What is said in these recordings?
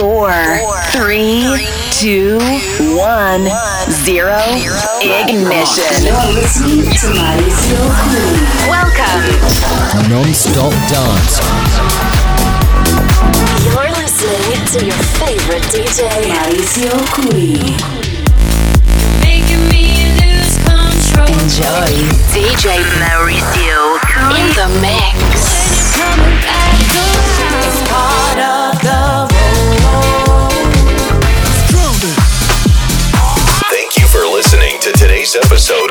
four, three, two, one, zero, ignition. Welcome. Non-stop dance. You're listening to your favorite DJ, Mauricio Cui. Enjoy DJ Mauricio in the mix. It's part of the to today's episode.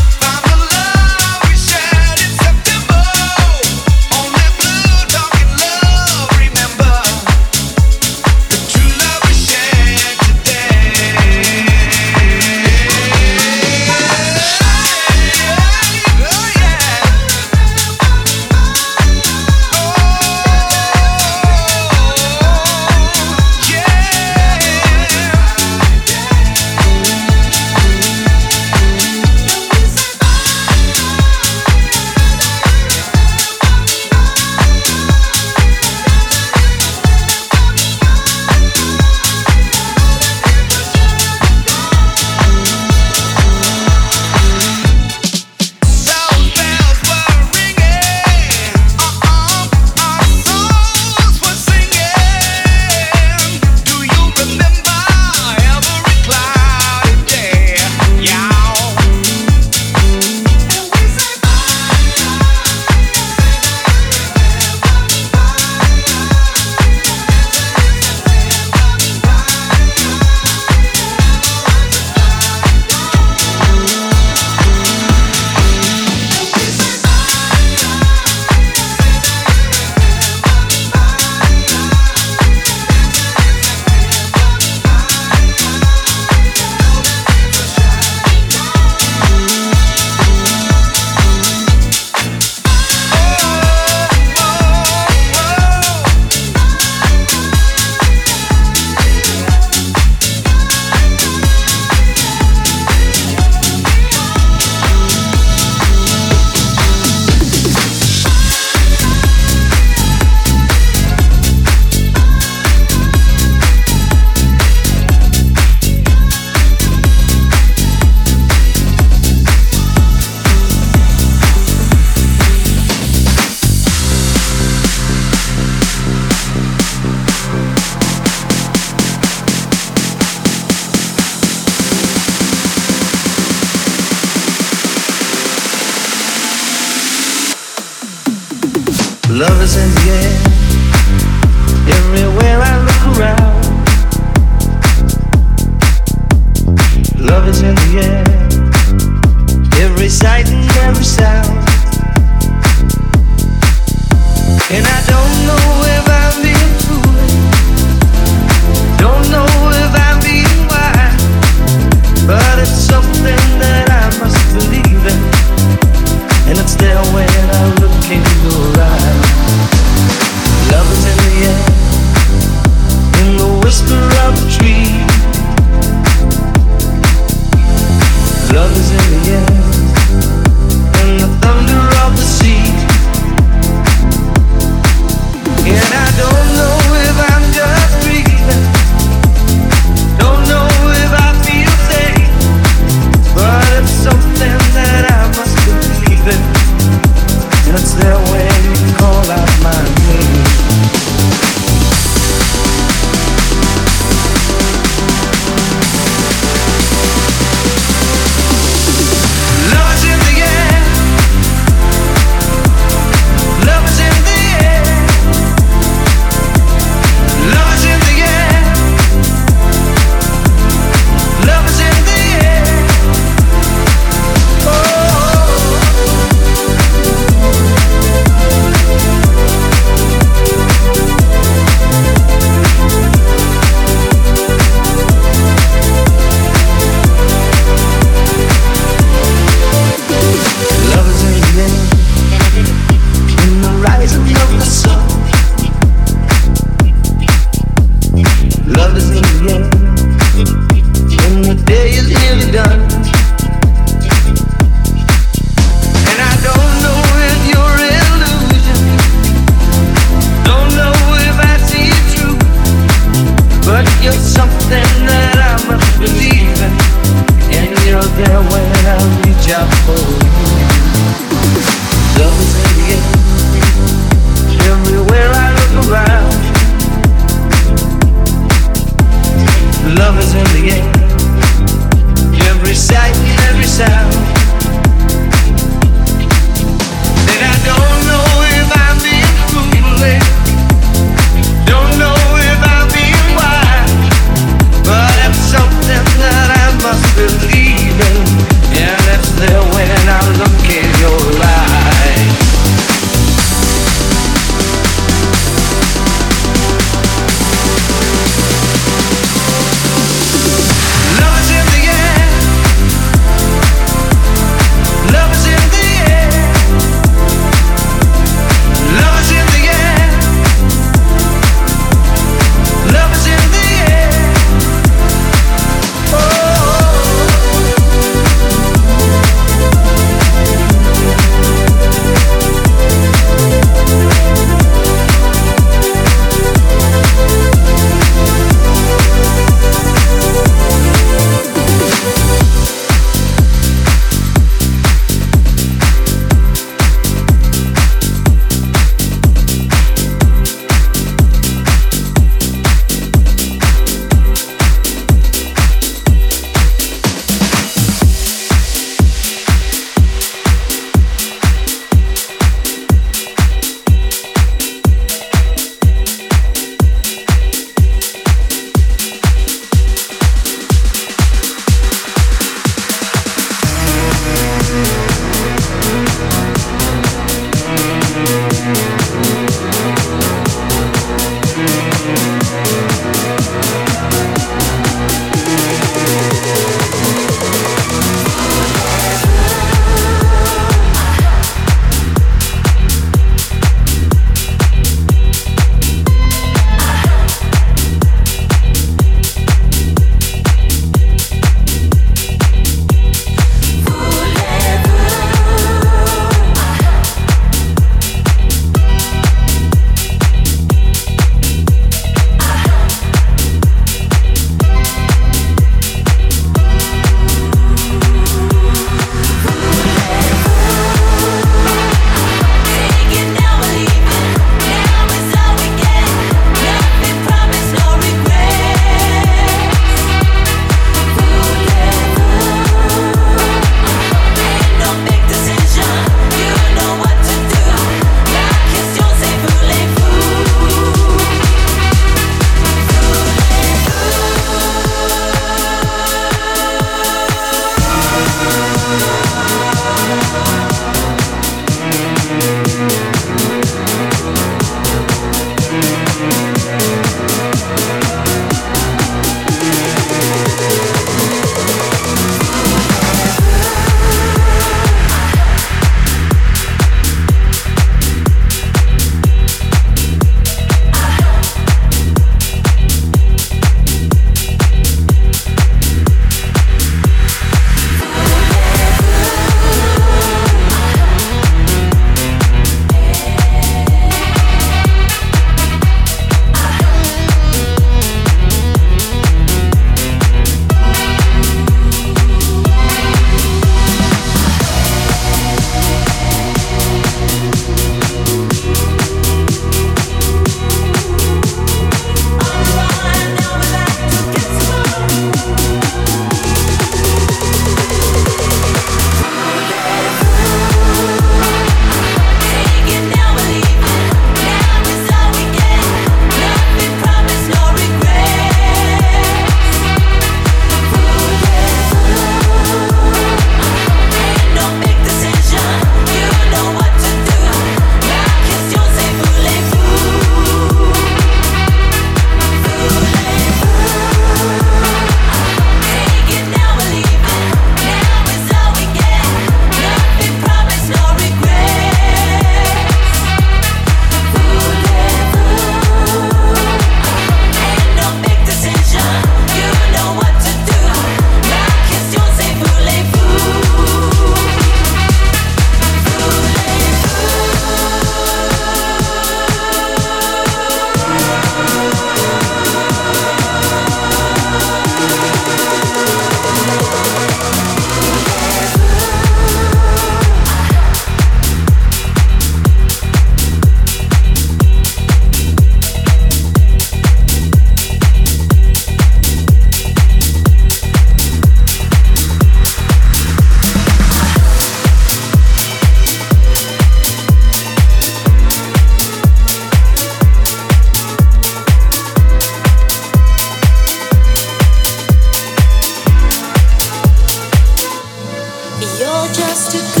You're just too good.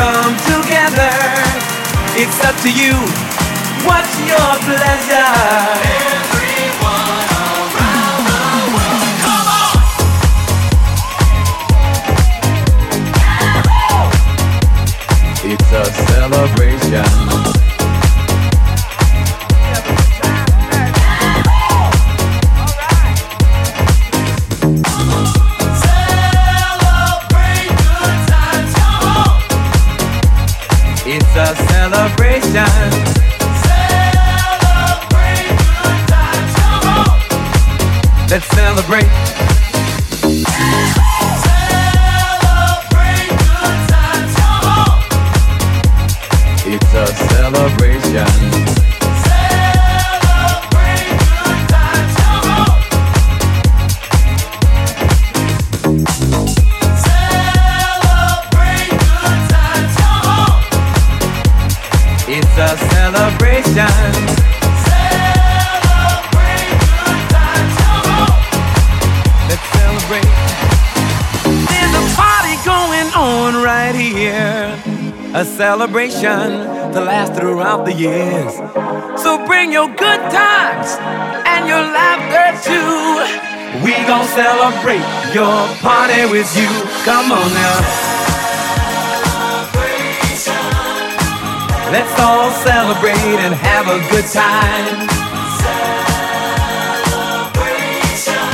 come together. It's up to you. What's your pleasure? Everyone around the world, come on! It's a celebration. celebration. A celebration. Celebrate good times, come on. Let's celebrate. There's a party going on right here. A celebration to last throughout the years. So bring your good times and your laughter too. We gon' celebrate your party with you. Come on now. Let's all celebrate and have a good time. Celebration.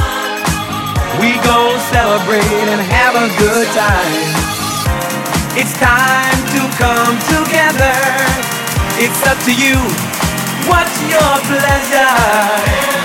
We gon' celebrate and have a good time. It's time to come together. It's up to you. What's your pleasure?